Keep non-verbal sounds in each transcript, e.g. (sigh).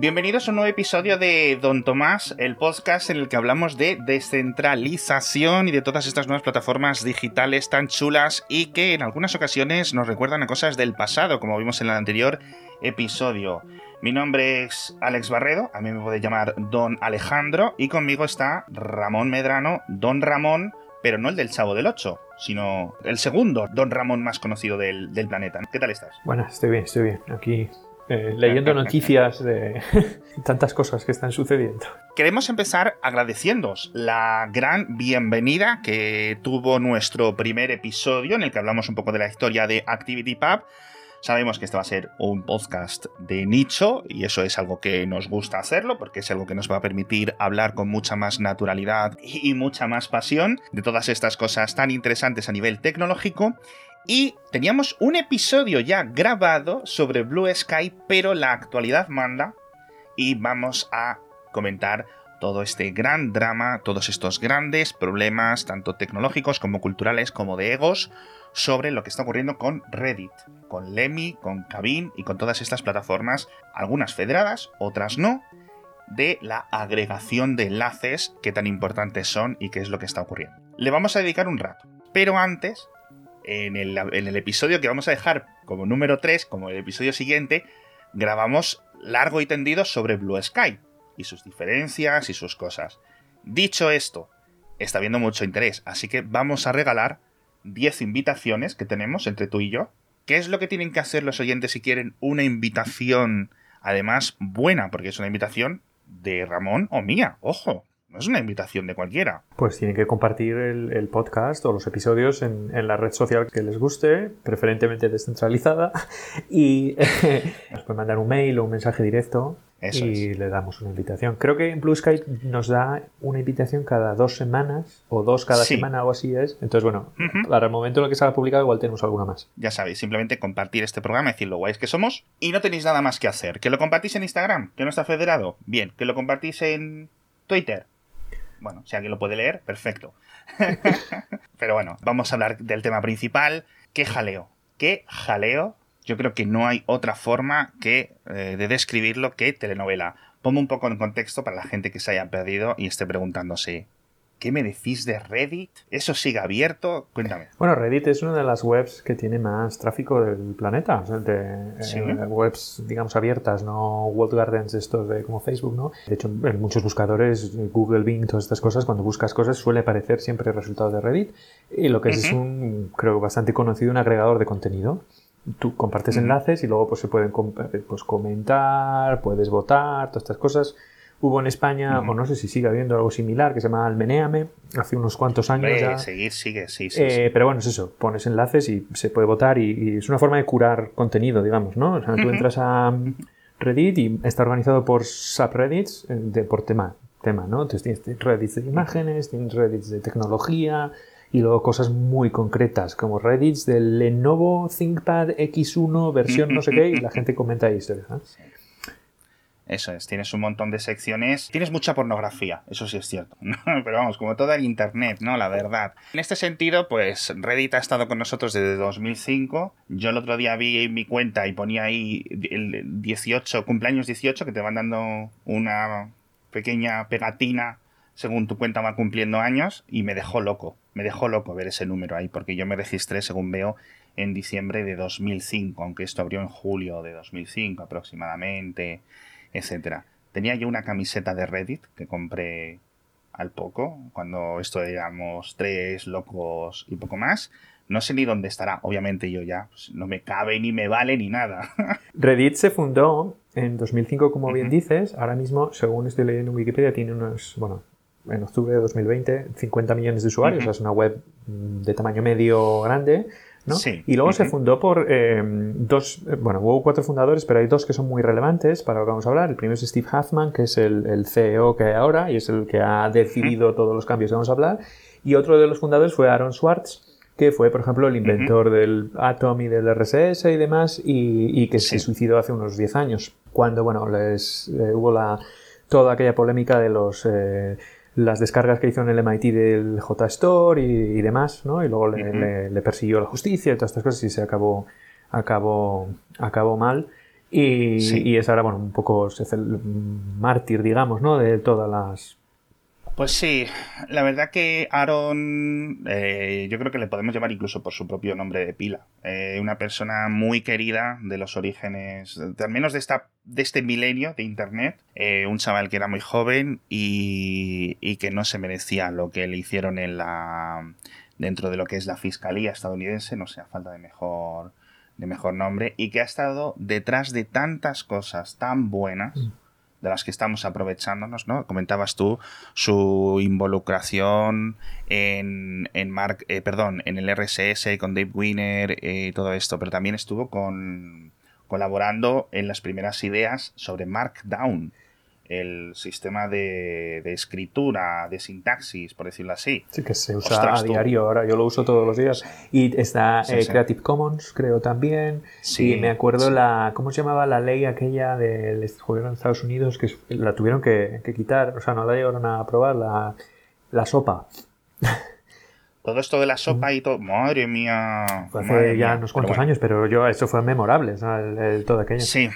Bienvenidos a un nuevo episodio de Don Tomás, el podcast en el que hablamos de descentralización y de todas estas nuevas plataformas digitales tan chulas y que en algunas ocasiones nos recuerdan a cosas del pasado, como vimos en el anterior episodio. Mi nombre es Alex Barredo, a mí me puede llamar Don Alejandro y conmigo está Ramón Medrano, Don Ramón, pero no el del Chavo del 8, sino el segundo Don Ramón más conocido del, del planeta. ¿Qué tal estás? Bueno, estoy bien, estoy bien. Aquí eh, leyendo noticias de (laughs) tantas cosas que están sucediendo. Queremos empezar agradeciéndos la gran bienvenida que tuvo nuestro primer episodio en el que hablamos un poco de la historia de ActivityPub. Sabemos que este va a ser un podcast de nicho y eso es algo que nos gusta hacerlo porque es algo que nos va a permitir hablar con mucha más naturalidad y mucha más pasión de todas estas cosas tan interesantes a nivel tecnológico y teníamos un episodio ya grabado sobre Blue Sky, pero la actualidad manda y vamos a comentar todo este gran drama, todos estos grandes problemas, tanto tecnológicos como culturales como de egos, sobre lo que está ocurriendo con Reddit, con Lemmy, con Cabin y con todas estas plataformas, algunas federadas, otras no, de la agregación de enlaces que tan importantes son y qué es lo que está ocurriendo. Le vamos a dedicar un rato, pero antes en el, episodio que vamos a dejar como número 3, como el episodio siguiente, grabamos largo y tendido sobre Blue Sky y sus diferencias y sus cosas. Dicho esto, está habiendo mucho interés, así que vamos a regalar 10 invitaciones que tenemos entre tú y yo. ¿Qué es lo que tienen que hacer los oyentes si quieren una invitación, además buena, porque es una invitación de Ramón o mía, ojo, no es una invitación de cualquiera. Pues tienen que compartir el, podcast o los episodios en, la red social que les guste, preferentemente descentralizada, (laughs) y (laughs) nos pueden mandar un mail o un mensaje directo y le damos una invitación. Creo que en Blue Sky nos da una invitación cada dos semanas o dos cada semana o así es. Entonces, bueno, para el momento en el que salga publicado igual tenemos alguna más. Ya sabéis, simplemente compartir este programa, decir lo guays que somos y no tenéis nada más que hacer. ¿Que lo compartís en Instagram? ¿Que no está federado? Bien. ¿Que lo compartís en Twitter? Bueno, si alguien lo puede leer, perfecto. (laughs) Pero bueno, vamos a hablar del tema principal. ¿Qué jaleo? ¿Qué jaleo? Yo creo que no hay otra forma que, eh, de describirlo que telenovela. Pongo un poco en contexto para la gente que se haya perdido y esté preguntándose, ¿Qué me decís de Reddit? ¿Eso sigue abierto? Cuéntame. Bueno, Reddit es una de las webs que tiene más tráfico del planeta. de, eh, webs, digamos, abiertas, no World Gardens estos de como Facebook, ¿no? De hecho, en muchos buscadores, Google, Bing, todas estas cosas, cuando buscas cosas suele aparecer siempre el resultado de Reddit. Y lo que es es un, creo, bastante conocido, un agregador de contenido tú compartes enlaces y luego pues se pueden pues, comentar, puedes votar, todas estas cosas. Hubo en España, o no sé si sigue habiendo algo similar, que se llama Almeneame, hace unos cuantos años ya. Seguir, sigue, sí, eh, Pero bueno, es eso, pones enlaces y se puede votar y, es una forma de curar contenido, digamos, ¿no? O sea, tú entras a Reddit y está organizado por subreddits eh, de, por tema, tema, ¿no? Entonces tienes Reddits de imágenes, tienes Reddits de tecnología y luego cosas muy concretas como Reddits del Lenovo ThinkPad X1 versión no sé qué y la gente comenta ahí historias, ¿no? Eso es, tienes un montón de secciones. Tienes mucha pornografía, eso sí es cierto. (laughs) Pero vamos, como todo el Internet, ¿no? La verdad. En este sentido, pues Reddit ha estado con nosotros desde 2005. Yo el otro día vi mi cuenta y ponía ahí el 18, cumpleaños 18, que te van dando una pequeña pegatina según tu cuenta va cumpliendo años y me dejó loco. Me dejó loco ver ese número ahí, porque yo me registré, según veo, en diciembre de 2005, aunque esto abrió en julio de 2005 aproximadamente etcétera. Tenía yo una camiseta de Reddit que compré al poco, cuando esto éramos tres locos y poco más. No sé ni dónde estará, obviamente yo ya pues, no me cabe ni me vale ni nada. (laughs) Reddit se fundó en 2005, como bien dices. Ahora mismo, según estoy leyendo en Wikipedia, tiene unos, bueno, en octubre de 2020, 50 millones de usuarios. es una web de tamaño medio grande y luego se fundó por eh, dos, eh, bueno, hubo cuatro fundadores, pero hay dos que son muy relevantes para lo que vamos a hablar. El primero es Steve Huffman, que es el, CEO que hay ahora y es el que ha decidido todos los cambios que vamos a hablar. Y otro de los fundadores fue Aaron Swartz, que fue, por ejemplo, el inventor del Atom y del RSS y demás, y, que se suicidó hace unos 10 años, cuando, bueno, les, eh, hubo la, toda aquella polémica de los las descargas que hizo en el MIT del JSTOR y, y demás, ¿no? Y luego le, persiguió la justicia y todas estas cosas y se acabó, acabó, acabó mal. Y, es ahora, bueno, un poco es el mártir, digamos, ¿no? De todas las pues sí, la verdad que Aaron, eh, yo creo que le podemos llamar incluso por su propio nombre de pila. Eh, una persona muy querida de los orígenes, al menos de, esta, de este milenio de Internet. Eh, un chaval que era muy joven y, que no se merecía lo que le hicieron en la dentro de lo que es la fiscalía estadounidense, no sé, a falta de mejor, de mejor nombre, y que ha estado detrás de tantas cosas tan buenas. Mm de las que estamos aprovechándonos, ¿no? Comentabas tú su involucración en, en Mark, eh, perdón, en el RSS con Dave Winner y eh, todo esto, pero también estuvo con colaborando en las primeras ideas sobre Markdown el sistema de, escritura, de sintaxis, por decirlo así. Sí, que se usa a diario ahora, yo lo uso todos los días. Y está eh, Creative Commons, creo también. Sí, y me acuerdo la, ¿cómo se llamaba la ley aquella del gobierno de Estados Unidos que la tuvieron que, quitar? O sea, no la llegaron a aprobar, la, la sopa. Todo esto de la sopa y todo, madre mía. hace ya unos cuantos años, pero yo eso fue memorable, el, todo aquello. Sí.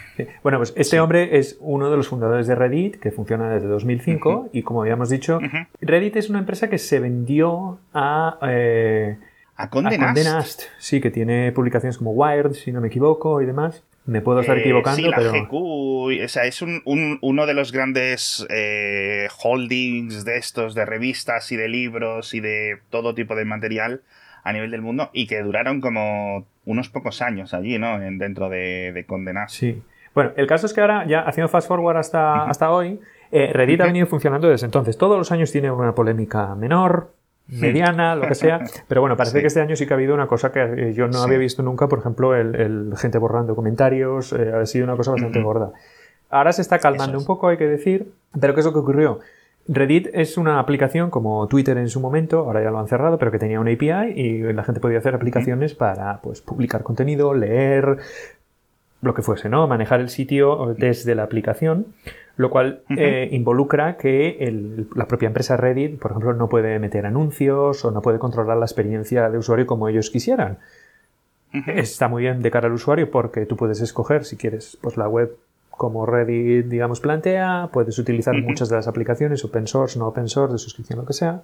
Bueno, pues este hombre es uno de los fundadores de Reddit, que funciona desde 2005, y como habíamos dicho, Reddit es una empresa que se vendió a... Eh, a Condenast. Sí, que tiene publicaciones como Wired, si no me equivoco, y demás. Me puedo estar eh, equivocando, sí, la pero. GQ, o sea, es un, uno de los grandes eh, holdings de estos, de revistas y de libros y de todo tipo de material a nivel del mundo y que duraron como unos pocos años allí, ¿no? dentro de, de Sí. Bueno, el caso es que ahora, ya haciendo fast forward hasta, hasta hoy, eh, Reddit ha venido funcionando desde entonces. Todos los años tiene una polémica menor, mediana, lo que sea. (laughs) Pero bueno, parece que este año sí que ha habido una cosa que eh, yo no había visto nunca, por ejemplo, el, gente borrando comentarios, eh, ha sido una cosa bastante gorda. Ahora se está calmando un poco, hay que decir, pero ¿qué es lo que ocurrió? Reddit es una aplicación como Twitter en su momento, ahora ya lo han cerrado, pero que tenía una API y la gente podía hacer aplicaciones para pues, publicar contenido, leer, lo que fuese, ¿no? Manejar el sitio desde la aplicación, lo cual eh, involucra que la propia empresa Reddit, por ejemplo, no puede meter anuncios o no puede controlar la experiencia de usuario como ellos quisieran. Está muy bien de cara al usuario porque tú puedes escoger si quieres pues la web como Reddit, digamos, plantea, puedes utilizar muchas de las aplicaciones, open source, no open source, de suscripción, lo que sea.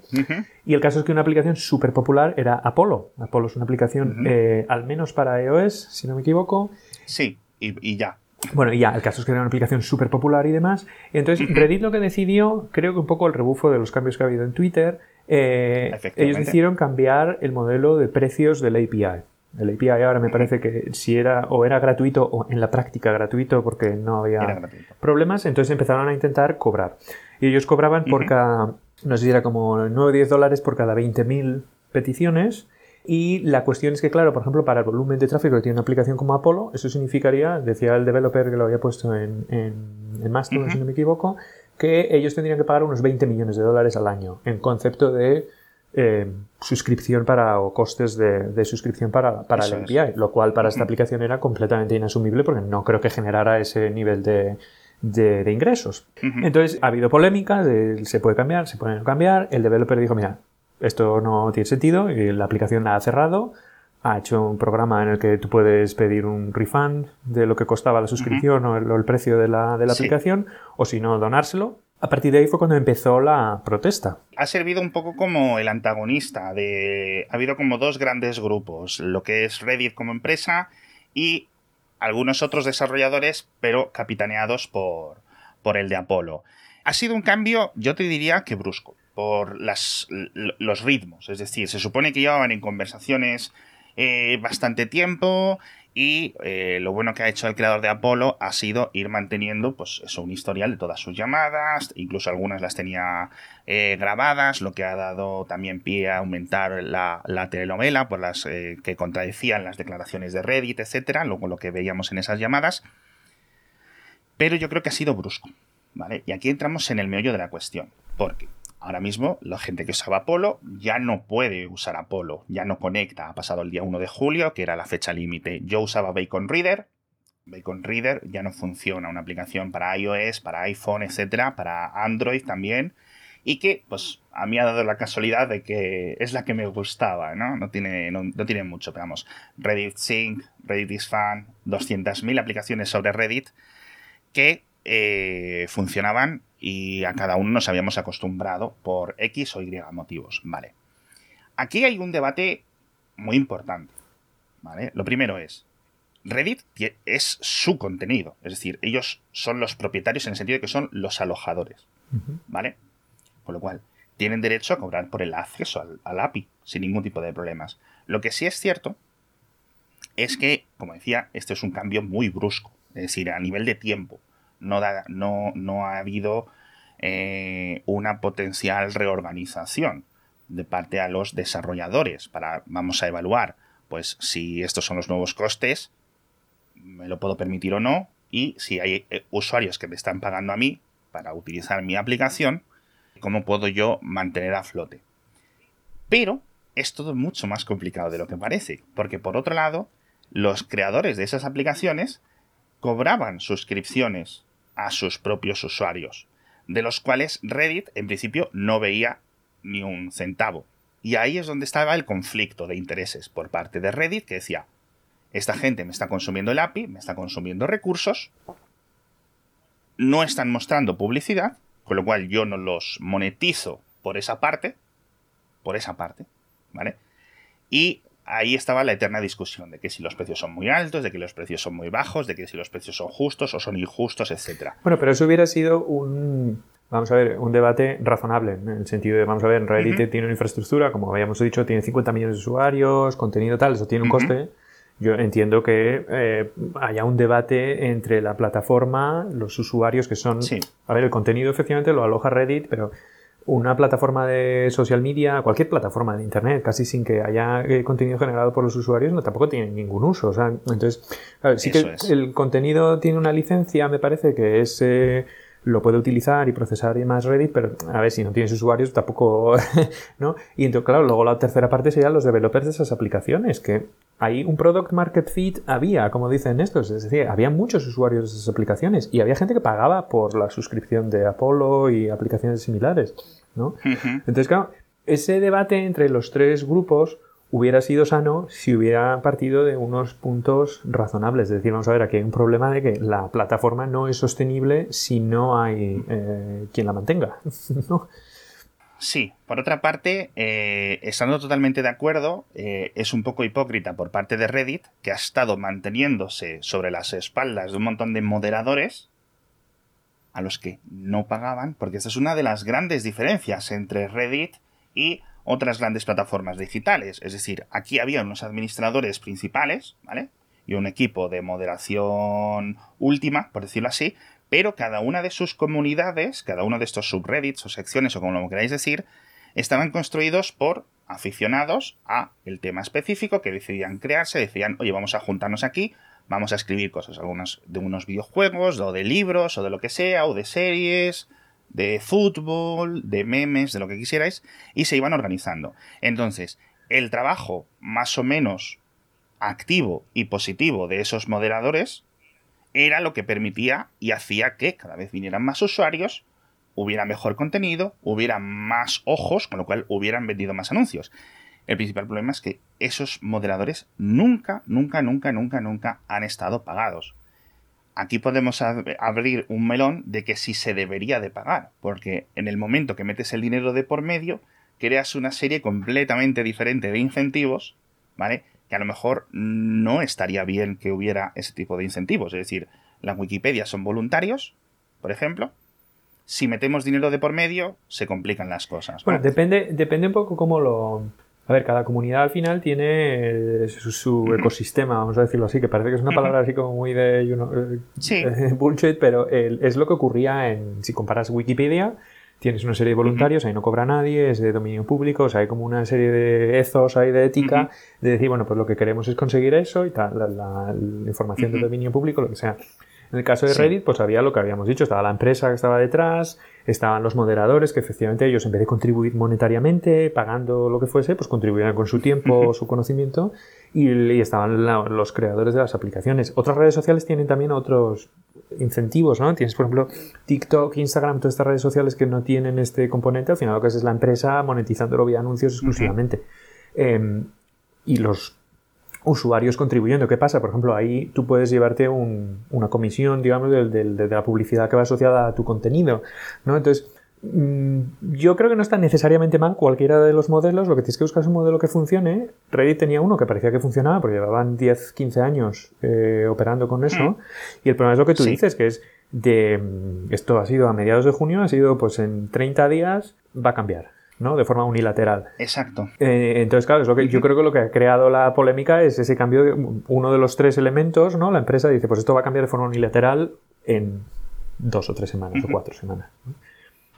Y el caso es que una aplicación súper popular era Apollo. Apollo es una aplicación, eh, al menos para iOS, si no me equivoco. Sí y, ya. Bueno, y ya, el caso es que era una aplicación súper popular y demás. Entonces, (clears throat) Reddit lo que decidió, creo que un poco el rebufo de los cambios que ha habido en Twitter, eh, ellos decidieron cambiar el modelo de precios del API. El API ahora me parece que si era o era gratuito o en la práctica gratuito porque no había problemas, entonces empezaron a intentar cobrar. Y ellos cobraban por cada, no sé si era como 9 o 10 dólares por cada 20.000 peticiones y la cuestión es que, claro, por ejemplo, para el volumen de tráfico que tiene una aplicación como Apollo, eso significaría, decía el developer que lo había puesto en, en, Mastodon, si no me equivoco, que ellos tendrían que pagar unos 20 millones de dólares al año en concepto de eh, suscripción para o costes de, suscripción para, para el API, lo cual para esta aplicación era completamente inasumible porque no creo que generara ese nivel de, de, ingresos. Entonces ha habido polémica, se puede cambiar, se puede cambiar. El developer dijo, mira, esto no tiene sentido y la aplicación la ha cerrado. Ha hecho un programa en el que tú puedes pedir un refund de lo que costaba la suscripción o, el, precio de la, de la aplicación, o si no, donárselo. A partir de ahí fue cuando empezó la protesta. Ha servido un poco como el antagonista de... Ha habido como dos grandes grupos, lo que es Reddit como empresa y algunos otros desarrolladores, pero capitaneados por, por el de Apolo. Ha sido un cambio, yo te diría que brusco por los ritmos. Es decir, se supone que llevaban en conversaciones eh, bastante tiempo y eh, lo bueno que ha hecho el creador de Apolo ha sido ir manteniendo pues eso, un historial de todas sus llamadas, incluso algunas las tenía eh, grabadas, lo que ha dado también pie a aumentar la, telenovela por las que contradecían las declaraciones de Reddit, etcétera, luego lo que veíamos en esas llamadas. Pero yo creo que ha sido brusco. ¿Vale? Y aquí entramos en el meollo de la cuestión. Porque Ahora mismo, la gente que usaba Apolo ya no puede usar Apolo, ya no conecta. Ha pasado el día 1 de julio, que era la fecha límite. Yo usaba Bacon Reader. Bacon Reader ya no funciona, una aplicación para iOS, para iPhone, etcétera, para Android también. y que, pues, a mí ha dado la casualidad de que es la que me gustaba, ¿no? No tiene, no, tiene mucho, pero vamos, Reddit Sync, Reddit is Fan, 200.000 aplicaciones sobre Reddit que eh, funcionaban y a cada uno nos habíamos acostumbrado por X o Y motivos, ¿vale? Aquí hay un debate muy importante, ¿vale? Lo primero es, Reddit es su contenido, es decir, ellos son los propietarios en el sentido de que son los alojadores, ¿vale? Con lo cual, tienen derecho a cobrar por el acceso al, API sin ningún tipo de problemas. Lo que sí es cierto es que, como decía, este es un cambio muy brusco, es decir, a nivel de tiempo. No, ha habido eh, una potencial reorganización de parte a los desarrolladores para, vamos a evaluar, pues si estos son los nuevos costes, me lo puedo permitir o no, y si hay eh, usuarios que me están pagando a mí para utilizar mi aplicación, cómo puedo yo mantener a flote. Pero es todo mucho más complicado de lo que parece, porque por otro lado, los creadores de esas aplicaciones cobraban suscripciones a sus propios usuarios, de los cuales Reddit en principio no veía ni un centavo. Y ahí es donde estaba el conflicto de intereses por parte de Reddit, que decía, esta gente me está consumiendo el API, me está consumiendo recursos, no están mostrando publicidad, con lo cual yo no los monetizo por esa parte, por esa parte, ¿vale? Y ahí estaba la eterna discusión de que si los precios son muy altos, de que los precios son muy bajos, de que si los precios son justos o son injustos, etc. Bueno, pero eso hubiera sido un, vamos a ver, un debate razonable, en el sentido de, vamos a ver, Reddit tiene una infraestructura, como habíamos dicho, tiene 50 millones de usuarios, contenido tal, eso tiene un coste. Yo entiendo que eh, haya un debate entre la plataforma, los usuarios que son... A ver, el contenido efectivamente lo aloja Reddit, pero una plataforma de social media, cualquier plataforma de Internet, casi sin que haya eh, contenido generado por los usuarios, no tampoco tiene ningún uso. O sea, entonces, sí que el contenido tiene una licencia, me parece, que es... Eh, lo puede utilizar y procesar y más Reddit, pero a ver, si no tienes usuarios tampoco, (laughs) ¿no? Y entonces, claro, luego la tercera parte serían los developers de esas aplicaciones, que hay un product market fit había, como dicen estos, es decir, había muchos usuarios de esas aplicaciones y había gente que pagaba por la suscripción de Apollo y aplicaciones similares, ¿no? Entonces, claro, ese debate entre los tres grupos hubiera sido sano si hubiera partido de unos puntos razonables. Es decir, vamos a ver, aquí hay un problema de que la plataforma no es sostenible si no hay eh, quien la mantenga. (laughs) Sí, por otra parte, eh, estando totalmente de acuerdo, eh, es un poco hipócrita por parte de Reddit, que ha estado manteniéndose sobre las espaldas de un montón de moderadores a los que no pagaban, porque esta es una de las grandes diferencias entre Reddit y otras grandes plataformas digitales. Es decir, aquí había unos administradores principales, ¿vale? Y un equipo de moderación última, por decirlo así, pero cada una de sus comunidades, cada uno de estos subreddits o secciones o como lo queráis decir, estaban construidos por aficionados a el tema específico que decidían crearse, decían, oye, vamos a juntarnos aquí, vamos a escribir cosas, algunas de unos videojuegos, o de libros, o de lo que sea, o de series, de fútbol, de memes, de lo que quisierais, y se iban organizando. Entonces, el trabajo más o menos activo y positivo de esos moderadores era lo que permitía y hacía que cada vez vinieran más usuarios, hubiera mejor contenido, hubiera más ojos, con lo cual hubieran vendido más anuncios. El principal problema es que esos moderadores nunca, nunca, nunca, nunca, nunca han estado pagados aquí podemos abrir un melón de que sí se debería de pagar, porque en el momento que metes el dinero de por medio, creas una serie completamente diferente de incentivos, ¿vale? Que a lo mejor no estaría bien que hubiera ese tipo de incentivos. Es decir, las Wikipedia son voluntarios, por ejemplo. Si metemos dinero de por medio, se complican las cosas. Bueno, depende, depende un poco cómo lo, a ver, cada comunidad al final tiene eh, su, ecosistema, vamos a decirlo así, que parece que es una palabra así como muy de eh, bullshit, pero es lo que ocurría en, si comparas Wikipedia, tienes una serie de voluntarios, ahí no cobra nadie, es de dominio público, o sea, hay como una serie de ethos ahí de ética, de decir, bueno, pues lo que queremos es conseguir eso y tal, la, información de dominio público, lo que sea. En el caso de Reddit, pues había lo que habíamos dicho, estaba la empresa que estaba detrás, estaban los moderadores, que efectivamente ellos en vez de contribuir monetariamente, pagando lo que fuese, pues contribuían con su tiempo, su conocimiento, y, estaban los creadores de las aplicaciones. Otras redes sociales tienen también otros, incentivos, ¿no? Tienes, por ejemplo, TikTok, Instagram, todas estas redes sociales que no tienen este componente, al final lo que es es la empresa monetizándolo vía anuncios exclusivamente. Em, y los usuarios contribuyendo. ¿Qué pasa? Por ejemplo, ahí tú puedes llevarte una comisión, digamos, de, la publicidad que va asociada a tu contenido, ¿no? Entonces, mm, yo creo que no está necesariamente mal cualquiera de los modelos, lo que tienes que buscar es un modelo que funcione. Reddit tenía uno que parecía que funcionaba, porque llevaban 10, 15 años eh, operando con eso, mm. y el problema es lo que tú dices, que es de, mm, esto ha sido a mediados de junio, ha sido pues en 30 días, va a cambiar. ¿No? De forma unilateral. Exacto. Eh, entonces, claro, es lo que, yo creo que lo que ha creado la polémica es ese cambio de uno de los tres elementos, ¿no? La empresa dice, pues esto va a cambiar de forma unilateral en dos o tres semanas o cuatro semanas.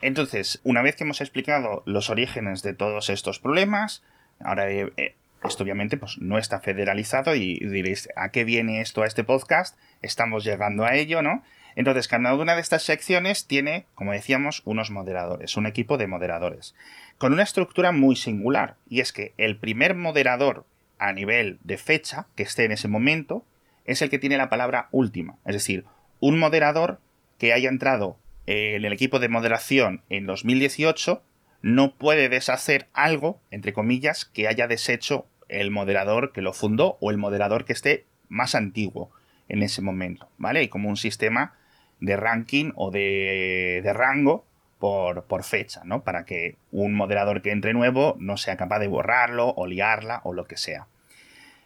Entonces, una vez que hemos explicado los orígenes de todos estos problemas, ahora eh, eh, esto obviamente pues, no está federalizado y diréis, ¿a qué viene esto a este podcast? Estamos llegando a ello, ¿no? Entonces, cada una de estas secciones tiene, como decíamos, unos moderadores, un equipo de moderadores con una estructura muy singular, y es que el primer moderador a nivel de fecha que esté en ese momento es el que tiene la palabra última, es decir, un moderador que haya entrado en el equipo de moderación en 2018 no puede deshacer algo, entre comillas, que haya deshecho el moderador que lo fundó o el moderador que esté más antiguo en ese momento, ¿vale? Y como un sistema de ranking o de, de rango por, fecha, ¿no? Para que un moderador que entre nuevo no sea capaz de borrarlo o liarla o lo que sea.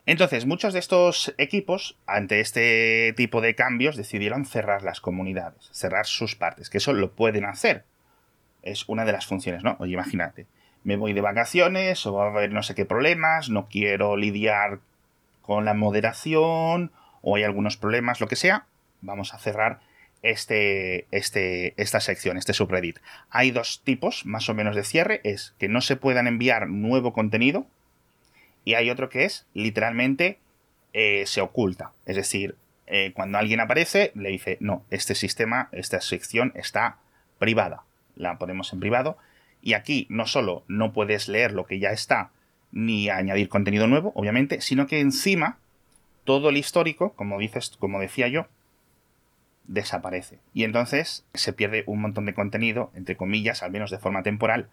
Entonces, muchos de estos equipos, ante este tipo de cambios, decidieron cerrar las comunidades, cerrar sus partes, que eso lo pueden hacer. Es una de las funciones, ¿no? Oye, imagínate, me voy de vacaciones o va a haber no sé qué problemas, no quiero lidiar con la moderación o hay algunos problemas, lo que sea, vamos a cerrar este, este, esta sección, este subreddit. Hay dos tipos más o menos de cierre, es que no se puedan enviar nuevo contenido y hay otro que es literalmente eh, se oculta. Es decir, eh, cuando alguien aparece le dice, no, este sistema, esta sección está privada. La ponemos en privado y aquí no solo no puedes leer lo que ya está ni añadir contenido nuevo, obviamente, sino que encima todo el histórico, como dices, como decía yo, desaparece. Y entonces se pierde un montón de contenido, entre comillas, al menos de forma temporal,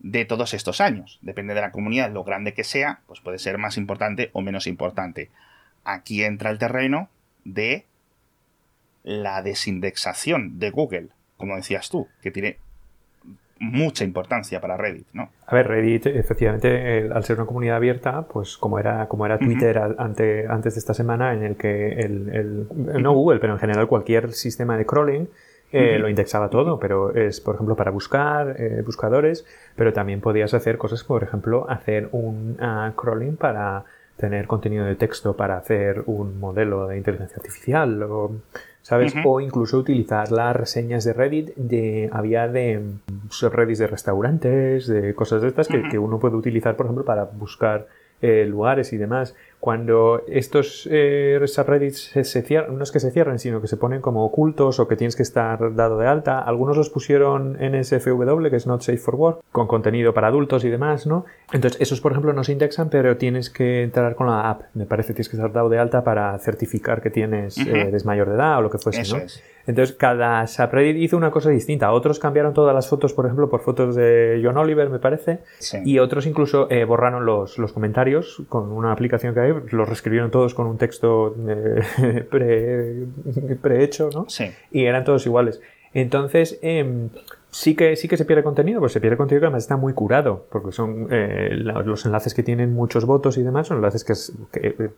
de todos estos años. Depende de la comunidad, lo grande que sea, pues puede ser más importante o menos importante. Aquí entra el terreno de la desindexación de Google, como decías tú, que tiene mucha importancia para Reddit, ¿no? A ver, Reddit, efectivamente, al ser una comunidad abierta, pues como era, como era Twitter ante, antes de esta semana, en el que el, no Google, pero en general cualquier sistema de crawling eh, lo indexaba todo, pero es, por ejemplo, para buscar eh, buscadores, pero también podías hacer cosas, por ejemplo, hacer un uh, crawling para tener contenido de texto para hacer un modelo de inteligencia artificial o ¿sabes? O incluso utilizar las reseñas de Reddit de había de subreddits de restaurantes, de cosas de estas que, que, uno puede utilizar, por ejemplo, para buscar eh, lugares y demás. Cuando estos eh, subreddits se, cierran, no es que se cierren, sino que se ponen como ocultos o que tienes que estar dado de alta, algunos los pusieron en SFW, que es Not Safe for Work, con contenido para adultos y demás, ¿no? Entonces, esos, por ejemplo, no se indexan, pero tienes que entrar con la app. Me parece tienes que estar dado de alta para certificar que tienes eh, mayor de edad o lo que fuese, ¿no? Entonces, cada subreddit hizo una cosa distinta. Otros cambiaron todas las fotos, por ejemplo, por fotos de John Oliver, me parece. Y otros incluso eh, borraron los, los, comentarios con una aplicación que hay. Los reescribieron todos con un texto eh, (laughs) prehecho, ¿no? Sí. Y eran todos iguales. Entonces, em, sí que sí que se pierde contenido, pues se pierde contenido que además está muy curado, porque son eh, los enlaces que tienen muchos votos y demás, son enlaces que, que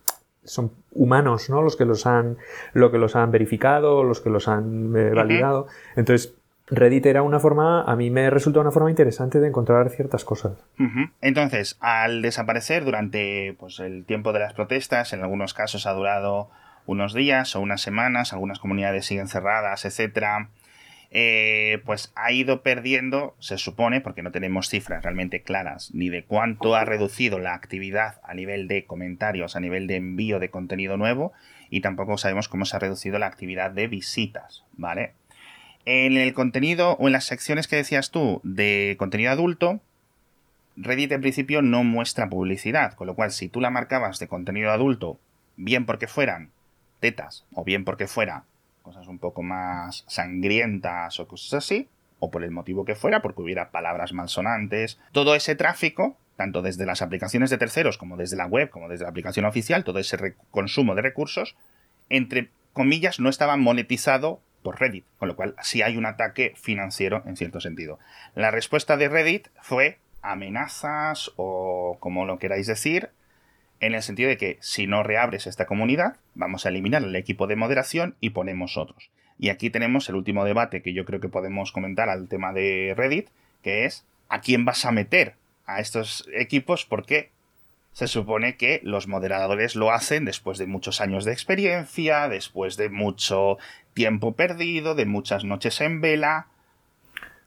son humanos, ¿no? Los que los han, lo que los han verificado, los que los han eh, validado. Entonces, Reddit era una forma, a mí me resulta una forma interesante de encontrar ciertas cosas. Entonces, al desaparecer durante pues, el tiempo de las protestas, en algunos casos ha durado unos días o unas semanas, algunas comunidades siguen cerradas, etcétera. Eh, pues ha ido perdiendo, se supone, porque no tenemos cifras realmente claras, ni de cuánto ha reducido la actividad a nivel de comentarios, a nivel de envío de contenido nuevo, y tampoco sabemos cómo se ha reducido la actividad de visitas, ¿vale? En el contenido o en las secciones que decías tú de contenido adulto, Reddit en principio no muestra publicidad, con lo cual si tú la marcabas de contenido adulto, bien porque fueran tetas o bien porque fuera cosas un poco más sangrientas o cosas así, o por el motivo que fuera, porque hubiera palabras malsonantes, todo ese tráfico, tanto desde las aplicaciones de terceros como desde la web, como desde la aplicación oficial, todo ese consumo de recursos, entre comillas, no estaba monetizado por Reddit, con lo cual sí hay un ataque financiero en cierto sentido. La respuesta de Reddit fue amenazas o como lo queráis decir, en el sentido de que si no reabres esta comunidad, vamos a eliminar el equipo de moderación y ponemos otros. Y aquí tenemos el último debate que yo creo que podemos comentar al tema de Reddit, que es ¿a quién vas a meter a estos equipos? Porque se supone que los moderadores lo hacen después de muchos años de experiencia, después de mucho tiempo perdido, de muchas noches en vela.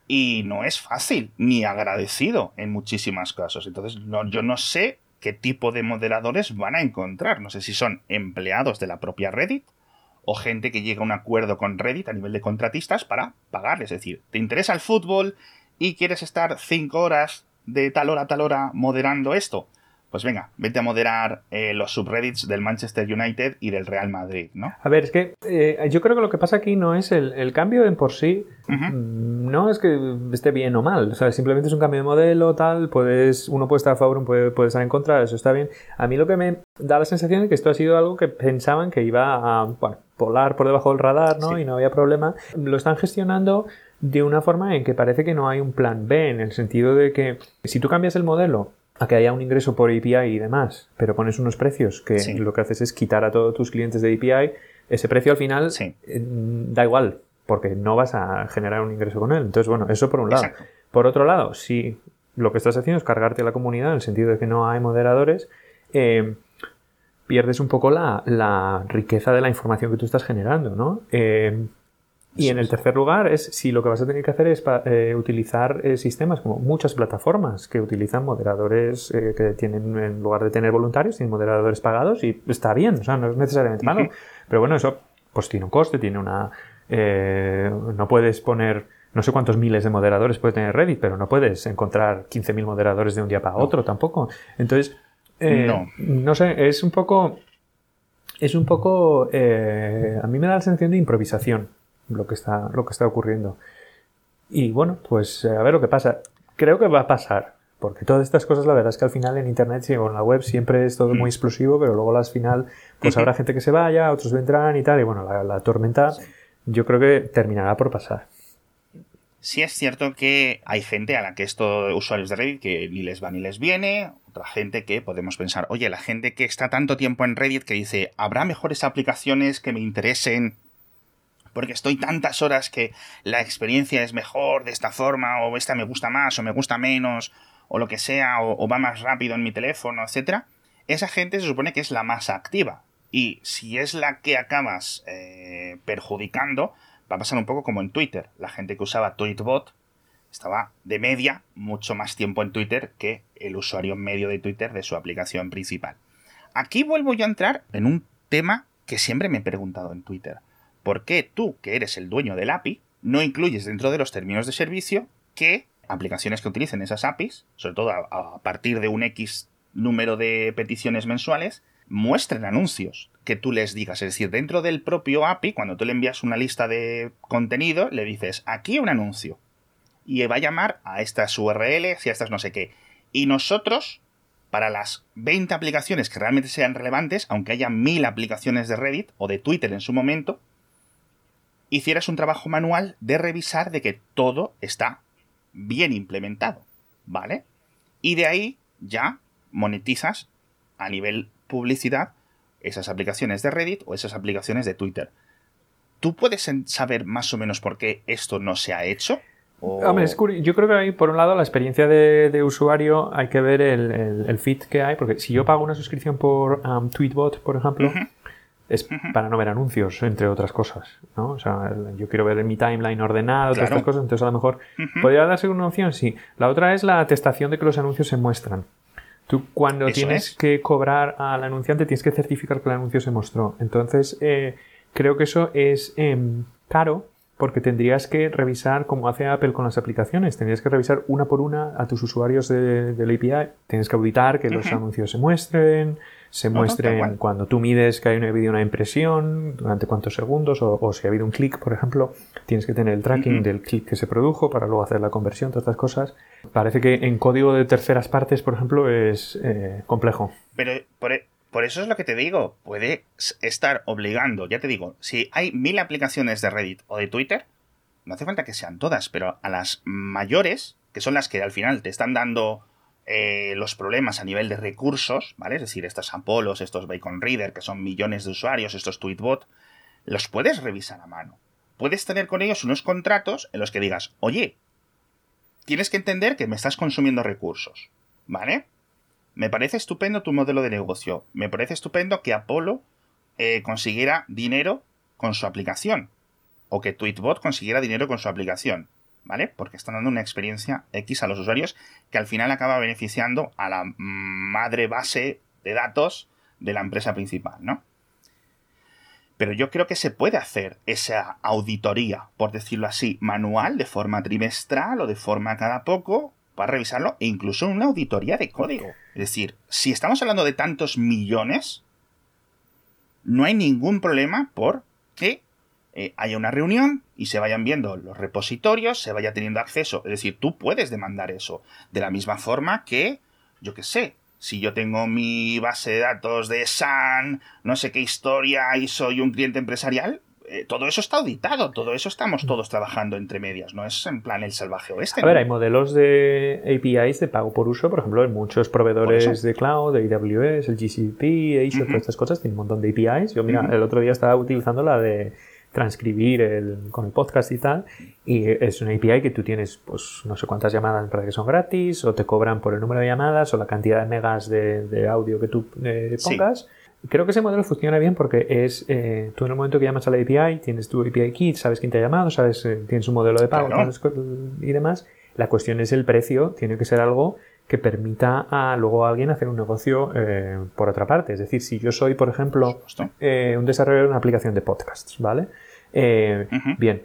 Y no es fácil, ni agradecido en muchísimos casos. Entonces, yo no sé qué tipo de moderadores van a encontrar. No sé si son empleados de la propia Reddit o gente que llega a un acuerdo con Reddit a nivel de contratistas para pagar. Es decir, ¿te interesa el fútbol y quieres estar 5 horas de tal hora a tal hora moderando esto? Pues venga, vete a moderar eh, los subreddits del Manchester United y del Real Madrid, ¿no? A ver, es que eh, yo creo que lo que pasa aquí no es el, cambio en por sí, mm, no es que esté bien o mal, o sea, simplemente es un cambio de modelo, tal, puedes, uno puede estar a favor, uno puede, estar en contra, eso está bien. A mí lo que me da la sensación es que esto ha sido algo que pensaban que iba a, bueno, volar por debajo del radar, ¿no? Y no había problema. Lo están gestionando de una forma en que parece que no hay un plan B, en el sentido de que si tú cambias el modelo a que haya un ingreso por API y demás, pero pones unos precios que lo que haces es quitar a todos tus clientes de API, ese precio al final eh, da igual, porque no vas a generar un ingreso con él. Entonces, bueno, eso por un lado. Por otro lado, si lo que estás haciendo es cargarte a la comunidad en el sentido de que no hay moderadores, eh, pierdes un poco la, riqueza de la información que tú estás generando, ¿no? Eh, y en el tercer lugar es si lo que vas a tener que hacer es eh, utilizar eh, sistemas como muchas plataformas que utilizan moderadores eh, que tienen, en lugar de tener voluntarios, tienen moderadores pagados y está bien, o sea, no es necesariamente malo. Pero bueno, eso pues tiene un coste, tiene una... no puedes poner no sé cuántos miles de moderadores puede tener Reddit, pero no puedes encontrar 15.000 moderadores de un día para otro tampoco. Entonces, no. no sé, es un poco... Es un poco... a mí me da la sensación de improvisación lo que está, lo que está ocurriendo. Y bueno, pues eh, a ver lo que pasa. Creo que va a pasar, porque todas estas cosas, la verdad es que al final en Internet o en la web siempre es todo muy mm. explosivo, pero luego al final, pues habrá (laughs) gente que se vaya, otros vendrán y tal, y bueno, la, tormenta yo creo que terminará por pasar. Sí es cierto que hay gente a la que esto, usuarios de Reddit, que ni les va ni les viene, otra gente que podemos pensar, oye, la gente que está tanto tiempo en Reddit que dice, ¿habrá mejores aplicaciones que me interesen porque estoy tantas horas que la experiencia es mejor de esta forma, o esta me gusta más, o me gusta menos, o lo que sea, o, va más rápido en mi teléfono, etc. Esa gente se supone que es la más activa. Y si es la que acabas eh, perjudicando, va a pasar un poco como en Twitter. La gente que usaba Tweetbot estaba de media mucho más tiempo en Twitter que el usuario medio de Twitter de su aplicación principal. Aquí vuelvo yo a entrar en un tema que siempre me he preguntado en Twitter. ¿Por qué tú, que eres el dueño del API, no incluyes dentro de los términos de servicio que aplicaciones que utilicen esas APIs, sobre todo a, partir de un X número de peticiones mensuales, muestren anuncios que tú les digas. Es decir, dentro del propio API, cuando tú le envías una lista de contenido, le dices, aquí un anuncio. Y va a llamar a estas URLs y a estas no sé qué. Y nosotros, para las 20 aplicaciones que realmente sean relevantes, aunque haya mil aplicaciones de Reddit o de Twitter en su momento, hicieras un trabajo manual de revisar de que todo está bien implementado, ¿vale? Y de ahí ya monetizas a nivel publicidad esas aplicaciones de Reddit o esas aplicaciones de Twitter. ¿Tú puedes saber más o menos por qué esto no se ha hecho? yo creo que hay, por un lado, la experiencia de, usuario, hay que ver el, el, feed que hay, porque si yo pago una suscripción por um, Tweetbot, por ejemplo, es para no ver anuncios, entre otras cosas, ¿no? O sea, yo quiero ver mi timeline ordenado, todas estas cosas, entonces a lo mejor podría darse una opción, sí. La otra es la atestación de que los anuncios se muestran. Tú cuando tienes que cobrar al anunciante tienes que certificar que el anuncio se mostró. Entonces, eh, creo que eso es em, caro porque tendrías que revisar como hace Apple con las aplicaciones, tendrías que revisar una por una a tus usuarios de, del API, tienes que auditar que los anuncios se muestren, se muestren cuando tú mides que hay habido una impresión, durante cuántos segundos, o, si ha habido un clic, por ejemplo, tienes que tener el tracking del clic que se produjo para luego hacer la conversión, todas estas cosas. Parece que en código de terceras partes, por ejemplo, es eh, complejo. Pero por, por eso es lo que te digo, puede estar obligando, ya te digo, si hay mil aplicaciones de Reddit o de Twitter, no hace falta que sean todas, pero a las mayores, que son las que al final te están dando eh, los problemas a nivel de recursos, ¿vale? Es decir, estos Apollos, estos Bacon Reader, que son millones de usuarios, estos Tweetbot, los puedes revisar a mano. Puedes tener con ellos unos contratos en los que digas, oye, tienes que entender que me estás consumiendo recursos, ¿vale? Me parece estupendo tu modelo de negocio. Me parece estupendo que Apolo eh, consiguiera dinero con su aplicación. O que Tweetbot consiguiera dinero con su aplicación. ¿Vale? Porque están dando una experiencia X a los usuarios que al final acaba beneficiando a la madre base de datos de la empresa principal, ¿no? Pero yo creo que se puede hacer esa auditoría, por decirlo así, manual, de forma trimestral o de forma cada poco, para revisarlo, e incluso una auditoría de código. Es decir, si estamos hablando de tantos millones, no hay ningún problema por eh, haya una reunión y se vayan viendo los repositorios, se vaya teniendo acceso. Es decir, tú puedes demandar eso. De la misma forma que, yo qué sé, si yo tengo mi base de datos de SAN, no sé qué historia y soy un cliente empresarial, eh, todo eso está auditado, todo eso estamos todos trabajando entre medias, no es en plan el salvaje oeste. A ver, hay modelos de APIs de pago por uso, por ejemplo, en muchos proveedores de cloud, de AWS, el GCP, Azure, todas estas cosas, tienen un montón de APIs. Yo, mira, el otro día estaba utilizando la de transcribir el, con el podcast y tal. Y es una API que tú tienes, pues no sé cuántas llamadas para que son gratis, o te cobran por el número de llamadas, o la cantidad de megas de, audio que tú eh, pongas. Creo que ese modelo funciona bien porque es eh, tú en el momento que llamas a la API, tienes tu API kit, sabes quién te ha llamado, sabes, eh, tienes un modelo de pago y demás. La cuestión es el precio, tiene que ser algo que permita a luego a alguien hacer un negocio eh, por otra parte. Es decir, si yo soy, por ejemplo, eh, un desarrollador de una aplicación de podcasts, ¿vale? Eh, bien,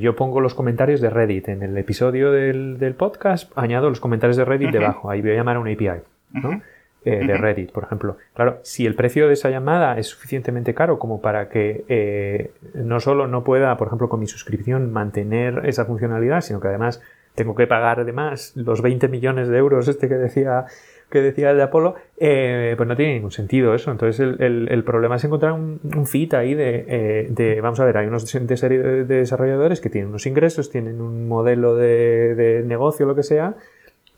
yo pongo los comentarios de Reddit. En el episodio del, podcast añado los comentarios de Reddit debajo. Ahí voy a llamar a una API, ¿no? de Reddit, por ejemplo. Claro, si el precio de esa llamada es suficientemente caro como para que no solo no pueda, por ejemplo, con mi suscripción mantener esa funcionalidad, sino que además tengo que pagar además los 20 millones de euros este que decía que decía el de Apolo, eh, pues no tiene ningún sentido eso. Entonces el, el, problema es encontrar un, fit ahí eh, de, vamos a ver, hay unos de, desarrolladores que tienen unos ingresos, tienen un modelo de, negocio, lo que sea,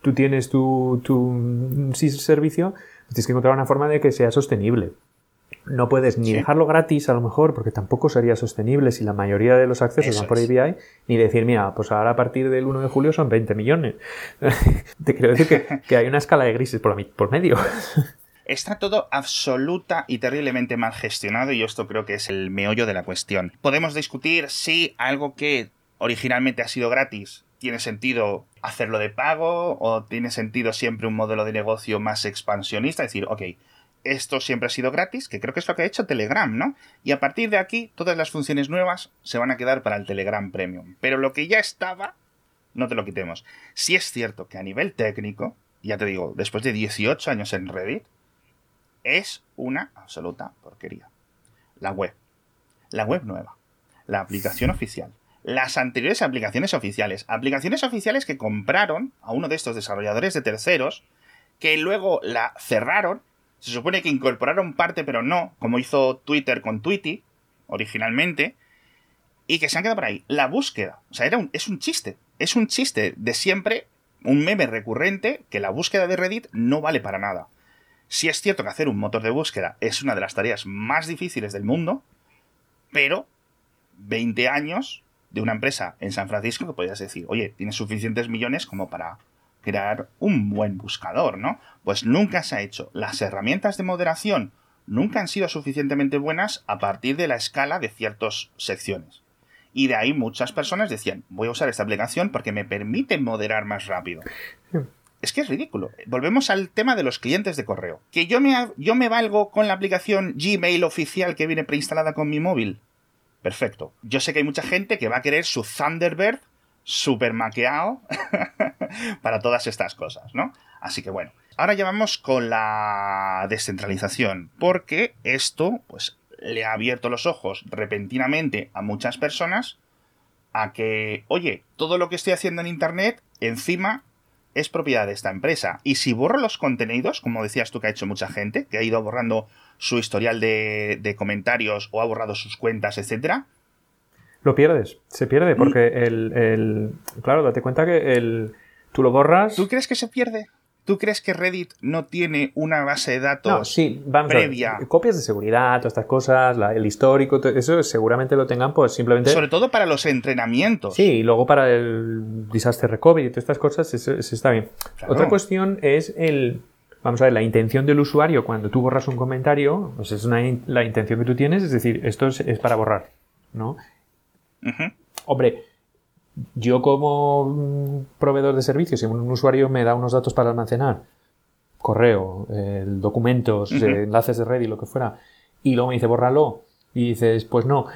tú tienes tu, tu servicio, tienes que encontrar una forma de que sea sostenible no puedes ni dejarlo gratis a lo mejor porque tampoco sería sostenible si la mayoría de los accesos van por API ni decir mira pues ahora a partir del 1 de julio son 20 millones (laughs) te quiero decir que, hay una escala de grises por, por medio. (laughs) Está todo absoluta y terriblemente mal gestionado y esto creo que es el meollo de la cuestión. Podemos discutir si algo que originalmente ha sido gratis tiene sentido hacerlo de pago o tiene sentido siempre un modelo de negocio más expansionista, es decir, ok, esto siempre ha sido gratis, que creo que es lo que ha hecho Telegram, ¿no? Y a partir de aquí, todas las funciones nuevas se van a quedar para el Telegram Premium. Pero lo que ya estaba, no te lo quitemos. Si es cierto que a nivel técnico, ya te digo, después de 18 años en Reddit, es una absoluta porquería. La web. La web nueva. La aplicación oficial. Las anteriores aplicaciones oficiales. Aplicaciones oficiales que compraron a uno de estos desarrolladores de terceros, que luego la cerraron se supone que incorporaron parte, pero no, como hizo Twitter con Tweety, originalmente, y que se han quedado por ahí. La búsqueda, o sea, era un, es un chiste, es un chiste de siempre, un meme recurrente, que la búsqueda de Reddit no vale para nada. Si es cierto que hacer un motor de búsqueda es una de las tareas más difíciles del mundo, pero 20 años de una empresa en San Francisco que podrías decir, oye, tienes suficientes millones como para crear un buen buscador, ¿no? Pues nunca se ha hecho. Las herramientas de moderación nunca han sido suficientemente buenas a partir de la escala de ciertas secciones. Y de ahí muchas personas decían, voy a usar esta aplicación porque me permite moderar más rápido. Es que es ridículo. Volvemos al tema de los clientes de correo. Que yo me, yo me valgo con la aplicación Gmail oficial que viene preinstalada con mi móvil. perfecto. Yo sé que hay mucha gente que va a querer su Thunderbird super maqueado (laughs) para todas estas cosas, ¿no? Así que bueno, ahora ya vamos con la descentralización, porque esto, pues, le ha abierto los ojos repentinamente a muchas personas a que, oye, todo lo que estoy haciendo en Internet, encima es propiedad de esta empresa. Y si borro los contenidos, como decías tú que ha hecho mucha gente, que ha ido borrando su historial de, comentarios o ha borrado sus cuentas, etcétera. Lo pierdes, se pierde, mm. porque el, Claro, date cuenta que el. Tú lo borras. ¿Tú crees que se pierde? ¿Tú crees que Reddit no tiene una base de datos no, sí, vamos previa? copias de seguridad, todas estas cosas, el histórico, eso seguramente lo tengan pues simplemente... Sobre todo para los entrenamientos. Sí, y luego para el disaster recovery y todas estas cosas, eso, está bien. Otra cuestión es el... Vamos a ver, la intención del usuario cuando tú borras un comentario, pues es una, la intención que tú tienes, es decir, esto es, para borrar, ¿no? Hombre, yo como proveedor de servicios, si un usuario me da unos datos para almacenar, correo, documentos, enlaces de red y lo que fuera, y luego me dice bórralo, y dices, pues no,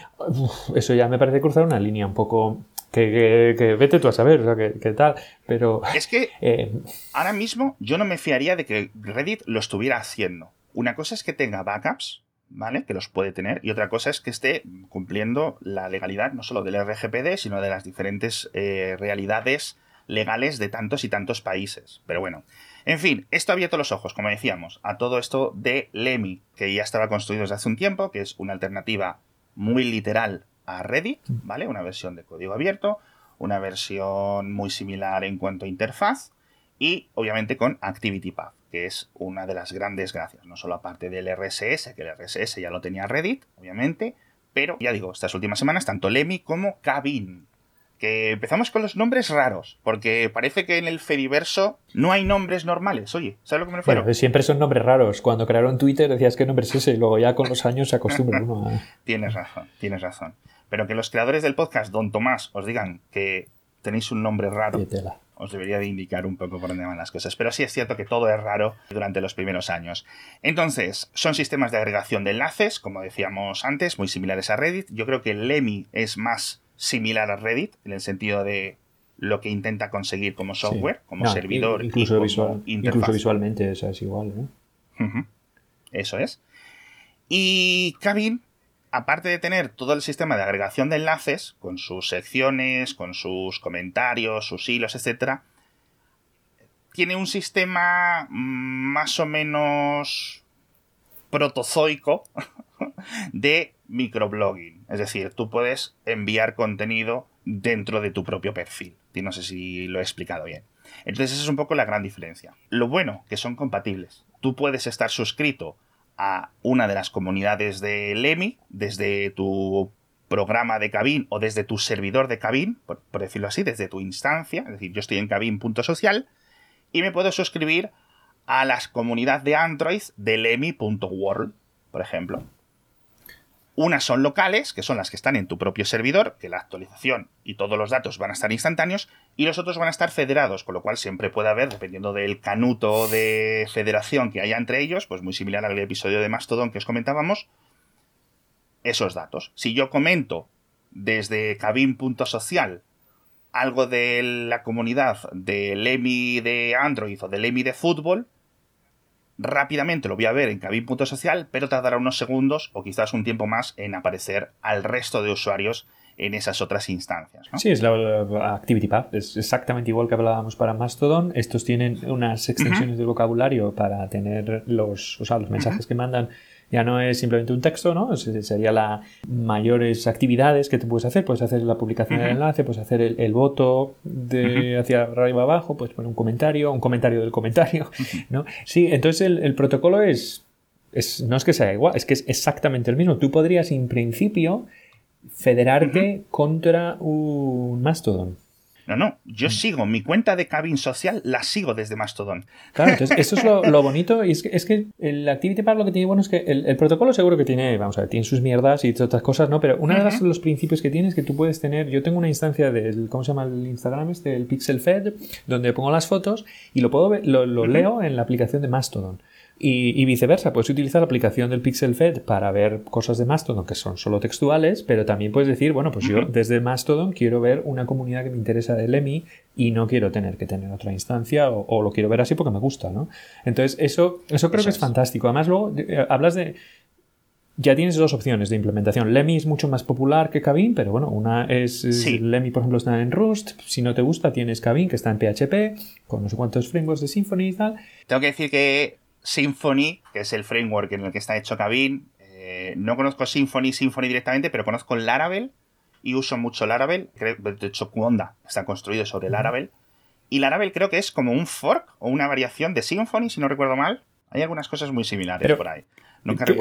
(laughs) eso ya me parece cruzar una línea un poco que, vete tú a saber, o sea, que, tal, pero... Es que eh, ahora mismo yo no me fiaría de que Reddit lo estuviera haciendo. Una cosa es que tenga backups, ¿vale? Que los puede tener. Y otra cosa es que esté cumpliendo la legalidad no solo del RGPD, sino de las diferentes eh, realidades legales de tantos y tantos países. Pero bueno, en fin, esto ha abierto los ojos, como decíamos, a todo esto de Lemi, que ya estaba construido desde hace un tiempo, que es una alternativa muy literal a Reddit, ¿vale? Una versión de código abierto, una versión muy similar en cuanto a interfaz y obviamente con ActivityPub que es una de las grandes gracias, no solo aparte del RSS, que el RSS ya lo tenía Reddit, obviamente, pero ya digo, estas últimas semanas, tanto Lemmy como Cabin. Que empezamos con los nombres raros, porque parece que en el Fediverso no hay nombres normales. Oye, ¿sabes lo que me refiero? Bueno, siempre son nombres raros. Cuando crearon Twitter decías qué nombre es ese, y luego ya con los años se acostumbra uno a. (laughs) tienes razón, tienes razón. Pero que los creadores del podcast, Don Tomás, os digan que tenéis un nombre raro os debería de indicar un poco por dónde van las cosas. Pero sí es cierto que todo es raro durante los primeros años. Entonces, son sistemas de agregación de enlaces, como decíamos antes, muy similares a Reddit. Yo creo que Lemmy es más similar a Reddit, en el sentido de lo que intenta conseguir como software, como servidor incluso, incluso visualmente es igual. Eso es. Y Cabin aparte de tener todo el sistema de agregación de enlaces, con sus secciones, con sus comentarios, sus hilos, etc., tiene un sistema más o menos protozoico (laughs) de microblogging. Es decir, tú puedes enviar contenido dentro de tu propio perfil. Y no sé si lo he explicado bien. Entonces, esa es un poco la gran diferencia. Lo bueno, que son compatibles. Tú puedes estar suscrito a una de las comunidades de Lemi desde tu programa de Cabin o desde tu servidor de Cabin, por, decirlo así, desde tu instancia, es decir, yo estoy en cabin.social y me puedo suscribir a las comunidades de Android de lemi.world, por ejemplo. Unas son locales, que son las que están en tu propio servidor, que la actualización y todos los datos van a estar instantáneos, y los otros van a estar federados, con lo cual siempre puede haber, dependiendo del canuto de federación que haya entre ellos, pues muy similar al episodio de Mastodon que os comentábamos, esos datos. Si yo comento desde cabin.social algo de la comunidad del EMI de Android o del EMI de fútbol, rápidamente lo voy a ver en cabin.social, pero tardará unos segundos o quizás un tiempo más en aparecer al resto de usuarios en esas otras instancias. Sí, es la, ActivityPub, es exactamente igual que hablábamos para Mastodon. Estos tienen unas extensiones de vocabulario para tener los, o sea, los mensajes que mandan ya no es simplemente un texto, ¿no? Sería las mayores actividades que tú puedes hacer. Puedes hacer la publicación del enlace, puedes hacer el, voto de hacia arriba abajo, puedes poner un comentario, un comentario del comentario, ¿no? Sí, entonces el, protocolo es, es, no es que sea igual, es que es exactamente el mismo. Tú podrías, en principio, federarte contra un Mastodon. No, no, yo mm. sigo mi cuenta de cabin social, la sigo desde Mastodon. Claro, entonces (laughs) eso es lo, bonito. Y es que, es que el ActivityPub lo que tiene bueno es que el, protocolo seguro que tiene, vamos a ver, tiene sus mierdas y otras cosas, ¿no? Pero uno de los principios que tiene es que tú puedes tener, yo tengo una instancia del, ¿cómo se llama el Instagram este? El Pixel Fed, donde pongo las fotos y lo puedo ver, lo, leo en la aplicación de Mastodon. Y, viceversa, puedes utilizar la aplicación del Pixel Fed para ver cosas de Mastodon que son solo textuales, pero también puedes decir, bueno, pues yo desde Mastodon quiero ver una comunidad que me interesa de Lemmy y no quiero tener que tener otra instancia o, lo quiero ver así porque me gusta, ¿no? Entonces, eso, eso creo que es, fantástico. Además, luego eh, hablas de ya tienes dos opciones de implementación. Lemmy es mucho más popular que Kavin, pero bueno, una es Lemmy, por ejemplo, está en Rust. Si no te gusta, tienes Kavin, que está en PHP, con no sé cuántos frameworks de Symfony y tal. Tengo que decir que Symfony, que es el framework en el que está hecho Kavin. Eh, no conozco Symfony, Symfony directamente, pero conozco Laravel y uso mucho Laravel. De hecho, Cuonda está construido sobre Laravel. Y Laravel creo que es como un fork o una variación de Symfony, si no recuerdo mal. Hay algunas cosas muy similares por ahí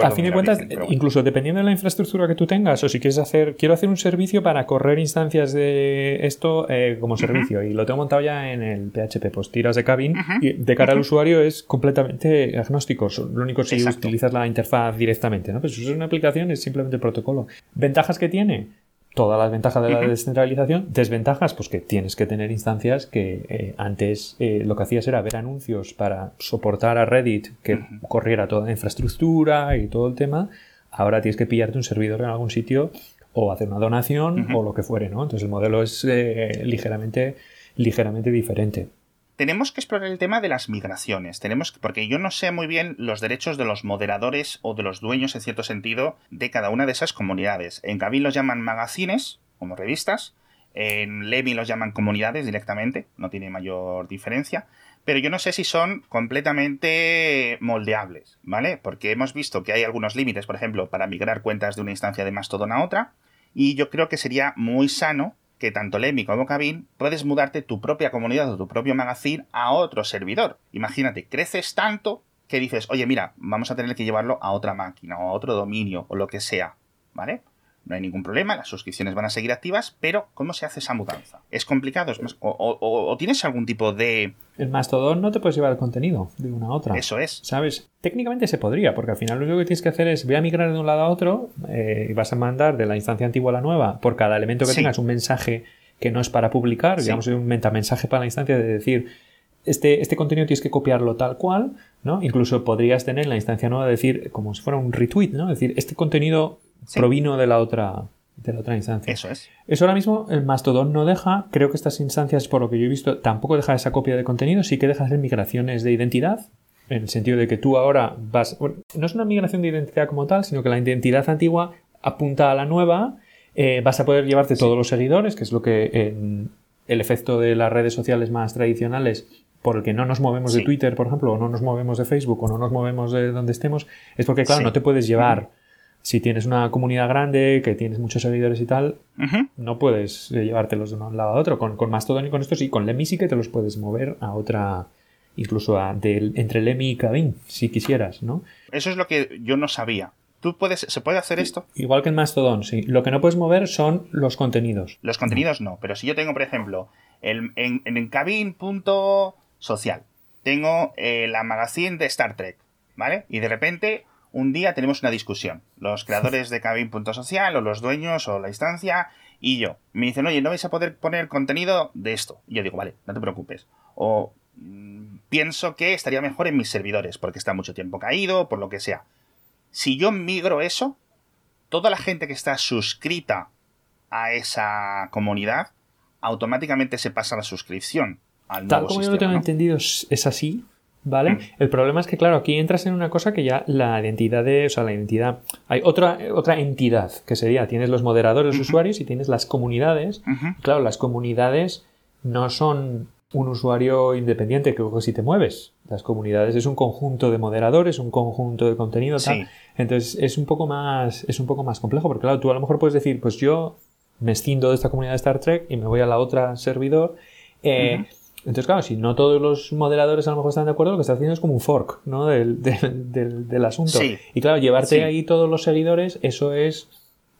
a fin de cuentas, incluso dependiendo de la infraestructura que tú tengas, o si quieres hacer, quiero hacer un servicio para correr instancias de esto eh, como servicio y lo tengo montado ya en el PHP, pues tiras de cabin y de cara al usuario es completamente agnóstico. Lo único si utilizas la interfaz directamente, ¿no? Pues eso es una aplicación, es simplemente el protocolo. ¿Ventajas que tiene? Todas las ventajas de la descentralización. Desventajas, pues que tienes que tener instancias que eh, antes eh, lo que hacías era ver anuncios para soportar a Reddit que corriera toda la infraestructura y todo el tema. Ahora tienes que pillarte un servidor en algún sitio o hacer una donación o lo que fuere, ¿no? Entonces el modelo es eh, ligeramente, ligeramente diferente tenemos que explorar el tema de las migraciones. Tenemos porque yo no sé muy bien los derechos de los moderadores o de los dueños, en cierto sentido, de cada una de esas comunidades. En Gavin los llaman magazines, como revistas. En Levi los llaman comunidades directamente, no tiene mayor diferencia. Pero yo no sé si son completamente moldeables, ¿vale? Porque hemos visto que hay algunos límites, por ejemplo, para migrar cuentas de una instancia de Mastodon a otra. Y yo creo que sería muy sano que tanto Lemmy como Cabin puedes mudarte tu propia comunidad o tu propio magazine a otro servidor. Imagínate, creces tanto que dices, oye, mira, vamos a tener que llevarlo a otra máquina o a otro dominio o lo que sea, ¿vale? No hay ningún problema, las suscripciones van a seguir activas, pero ¿cómo se hace esa mudanza? ¿Es complicado? o, tienes algún tipo de... El Mastodon no te puedes llevar el contenido de una a otra. Eso es. ¿Sabes? Técnicamente se podría, porque al final lo único que tienes que hacer es voy a migrar de un lado a otro eh, y vas a mandar de la instancia antigua a la nueva por cada elemento que tengas un mensaje que no es para publicar, digamos un metamensaje para la instancia de decir este, este contenido tienes que copiarlo tal cual, ¿no? Incluso podrías tener en la instancia nueva decir, como si fuera un retweet, ¿no? Es decir, este contenido provino de la otra de la otra instancia. Eso es. Eso ahora mismo el Mastodon no deja, creo que estas instancias, por lo que yo he visto, tampoco deja esa copia de contenido, sí que deja hacer migraciones de identidad, en el sentido de que tú ahora vas, no es una migración de identidad como tal, sino que la identidad antigua apunta a la nueva, eh, vas a poder llevarte todos los seguidores, que es lo que en el efecto de las redes sociales más tradicionales por el que no nos movemos de Twitter, por ejemplo, o no nos movemos de Facebook, o no nos movemos de donde estemos, es porque, claro, no te puedes llevar si tienes una comunidad grande, que tienes muchos seguidores y tal, no puedes eh, llevártelos de un lado a otro. Con, con Mastodon y con esto sí, con Lemmy sí que te los puedes mover a otra, incluso entre Lemmy y Kavin, si quisieras, ¿no? Eso es lo que yo no sabía. ¿Tú puedes, ¿Se puede hacer esto? Igual que en Mastodon, sí. Lo que no puedes mover son los contenidos. Los contenidos no, pero si yo tengo, por ejemplo, el, en, en social tengo eh, la magazine de Star Trek, ¿vale? Y de repente un día tenemos una discusión. Los (laughs) creadores de Cabin.social o los dueños o la instancia y yo. Me dicen, oye, no vais a poder poner contenido de esto. Y yo digo, vale, no te preocupes. O mm, pienso que estaría mejor en mis servidores porque está mucho tiempo caído, por lo que sea. Si yo migro eso, toda la gente que está suscrita a esa comunidad automáticamente se pasa la suscripción al Tal como yo lo tengo entendido es así, ¿Vale? Mm. El problema es que, claro, aquí entras en una cosa que ya la identidad de. O sea, la identidad. Hay otra, otra entidad que sería: tienes los moderadores, los usuarios y tienes las comunidades. Claro, las comunidades no son un usuario independiente que si te mueves. Las comunidades es un conjunto de moderadores, un conjunto de contenido, tal. Entonces es un poco más. Es un poco más complejo, porque claro, tú a lo mejor puedes decir, pues yo me escindo de esta comunidad de Star Trek y me voy a la otra servidor. Eh, entonces, claro, si no todos los moderadores a lo mejor están de acuerdo, lo que está haciendo es como un fork ¿no? del, del, del, asunto. Y claro, llevarte ahí todos los seguidores, eso es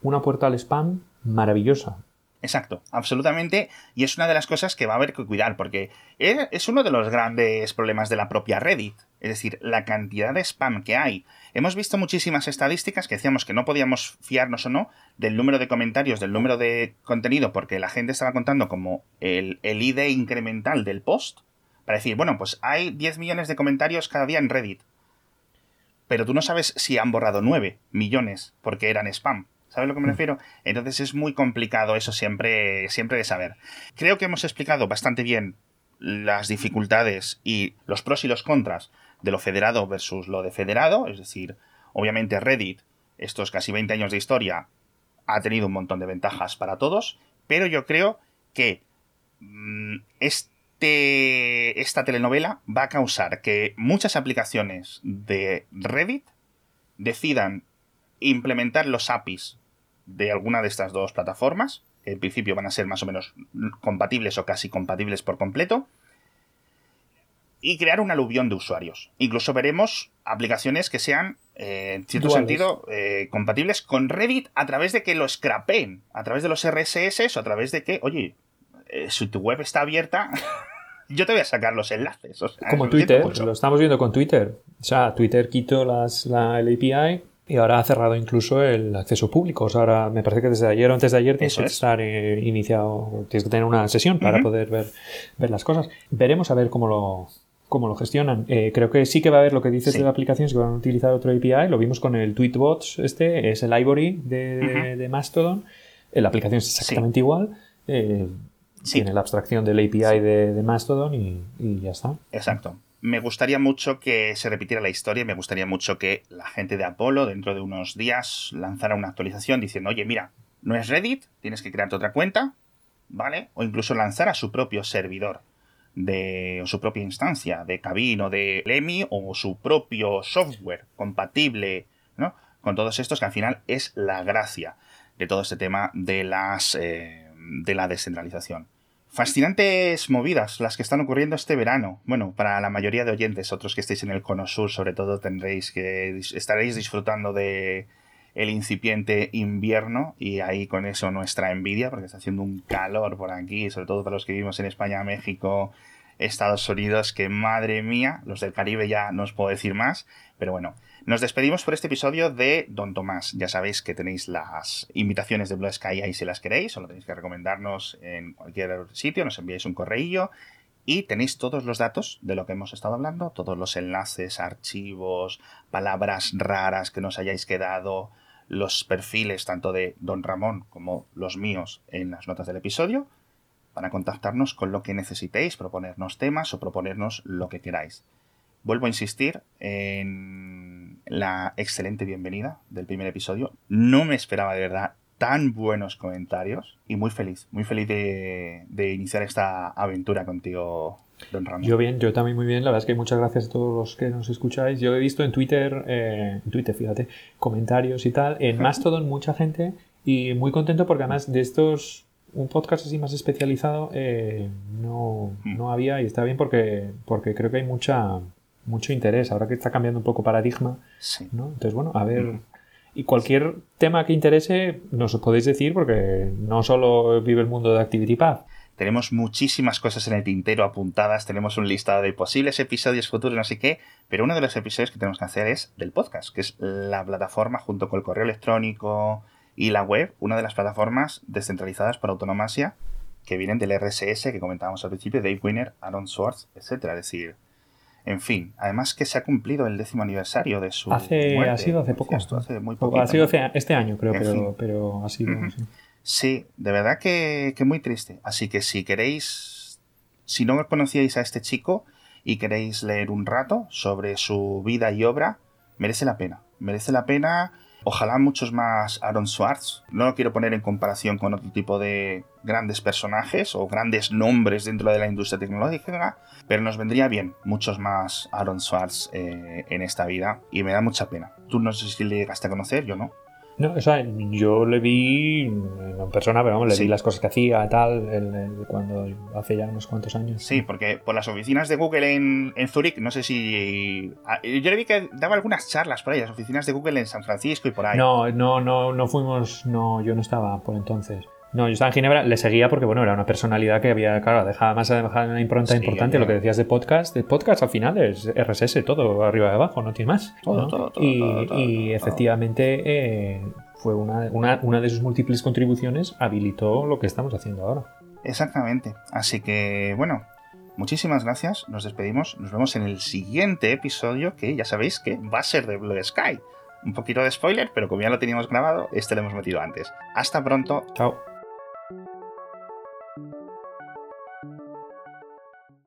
una puerta al spam maravillosa. Exacto, absolutamente. Y es una de las cosas que va a haber que cuidar, porque es uno de los grandes problemas de la propia Reddit. Es decir, la cantidad de spam que hay. Hemos visto muchísimas estadísticas que decíamos que no podíamos fiarnos o no del número de comentarios, del número de contenido, porque la gente estaba contando como el, ID incremental del post, para decir, bueno, pues hay 10 millones de comentarios cada día en Reddit. pero tú no sabes si han borrado 9 millones porque eran spam. ¿Sabes a lo que me mm. refiero? Entonces es muy complicado eso siempre, siempre de saber. Creo que hemos explicado bastante bien las dificultades y los pros y los contras de lo federado versus lo de federado. Es decir, obviamente Reddit, estos casi 20 años de historia, ha tenido un montón de ventajas para todos, pero yo creo que mm, este, esta telenovela va a causar que muchas aplicaciones de Reddit decidan implementar los APIs de alguna de estas dos plataformas, que en principio van a ser más o menos compatibles o casi compatibles por completo, y crear un aluvión de usuarios. Incluso veremos aplicaciones que sean, eh, en cierto sentido, eh, compatibles con Reddit a través de que lo scrapeen, a través de los RSS o a través de que, oye, eh, si tu web está abierta, (laughs) yo te voy a sacar los enlaces. Como Twitter, lo estamos viendo con Twitter. O sea, Twitter quitó las, la, el API y ahora ha cerrado incluso el acceso público. O sea, ahora me parece que desde ayer o antes de ayer tienes que estar iniciado, tienes que tener una sesión para poder ver, ver las cosas. Veremos a ver cómo lo, cómo lo gestionan. Eh, creo que sí que va a haber lo que dices de la aplicación, si van a utilizar otro API, lo vimos con el Tweetbots, este es el Ivory de, Mastodon, eh, la aplicación es exactamente igual, eh, tiene la abstracción del API de, Mastodon y, ya está. Exacto. Me gustaría mucho que se repitiera la historia, me gustaría mucho que la gente de Apolo dentro de unos días lanzara una actualización diciendo, oye, mira, no es Reddit, tienes que crearte otra cuenta, ¿vale? O incluso lanzar a su propio servidor de su propia instancia de Cabin o de Lemmy o su propio software compatible ¿no? con todos estos que al final es la gracia de todo este tema de las eh, de la descentralización. Fascinantes movidas las que están ocurriendo este verano. Bueno, para la mayoría de oyentes, otros que estéis en el cono sur, sobre todo tendréis que estaréis disfrutando de el incipiente invierno y ahí con eso nuestra envidia porque está haciendo un calor por aquí, sobre todo para los que vivimos en España, México, Estados Unidos, que madre mía, los del Caribe ya no os puedo decir más, pero bueno, nos despedimos por este episodio de Don Tomás. Ya sabéis que tenéis las invitaciones de Blue Sky ahí si las queréis, solo tenéis que recomendarnos en cualquier sitio, nos enviáis un correillo y tenéis todos los datos de lo que hemos estado hablando, todos los enlaces, archivos, palabras raras que nos hayáis quedado, los perfiles tanto de Don Ramón como los míos en las notas del episodio para contactarnos con lo que necesitéis, proponernos temas o proponernos lo que queráis. Vuelvo a insistir en la excelente bienvenida del primer episodio. No me esperaba de verdad tan buenos comentarios y muy feliz, muy feliz de, de iniciar esta aventura contigo, yo bien, yo también muy bien. La verdad es que muchas gracias a todos los que nos escucháis. Yo he visto en Twitter, eh, en Twitter, fíjate, comentarios y tal. En Mastodon mucha gente y muy contento porque además de estos, un podcast así más especializado eh, no, mm. no había y está bien porque, porque creo que hay mucha mucho interés. Ahora que está cambiando un poco paradigma, ¿no? Entonces, bueno, a ver... Mm. Y cualquier tema que interese nos podéis decir porque no solo vive el mundo de ActivityPath. Tenemos muchísimas cosas en el tintero apuntadas, tenemos un listado de posibles episodios futuros, no sé qué, pero uno de los episodios que tenemos que hacer es del podcast, que es la plataforma junto con el correo electrónico y la web, una de las plataformas descentralizadas por autonomasia que vienen del RSS que comentábamos al principio, Dave Winner, Aaron Swartz, etcétera. Es decir, en fin, además que se ha cumplido el décimo aniversario de su. Hace, ha sido hace poco. hace muy poco. Ha sido este año, creo, pero, pero, ha sido. Sí, de verdad que, que muy triste. Así que si queréis, si no conocíais a este chico y queréis leer un rato sobre su vida y obra, merece la pena. Merece la pena. Ojalá muchos más Aaron Swartz. No lo quiero poner en comparación con otro tipo de grandes personajes o grandes nombres dentro de la industria tecnológica, pero nos vendría bien muchos más Aaron Swartz eh, en esta vida y me da mucha pena. Tú no sé si le llegaste a conocer, yo no. No, o sea, yo le vi en persona, pero vamos, le vi las cosas que hacía, tal, cuando hace ya unos cuantos años. Sí, porque por las oficinas de Google en, en Zurich, no sé si. Ah, yo le vi que daba algunas charlas por ahí, las oficinas de Google en San Francisco y por ahí. No, no, no, no fuimos, no, yo no estaba por entonces. No, yo estaba en Ginebra, le seguía porque, bueno, era una personalidad que había, claro, dejaba más dejar una impronta importante. Lo que decías de podcast, de podcast al final es RSS, todo arriba y abajo, no tiene más. Todo, todo, todo, y, efectivamente eh, fue una, una, una de sus múltiples contribuciones, habilitó lo que estamos haciendo ahora. Exactamente. Así que, bueno, muchísimas gracias, nos despedimos, nos vemos en el siguiente episodio que ya sabéis que va a ser de Blue Sky. Un poquito de spoiler, pero como ya lo teníamos grabado, este lo hemos metido antes. Hasta pronto. Chao.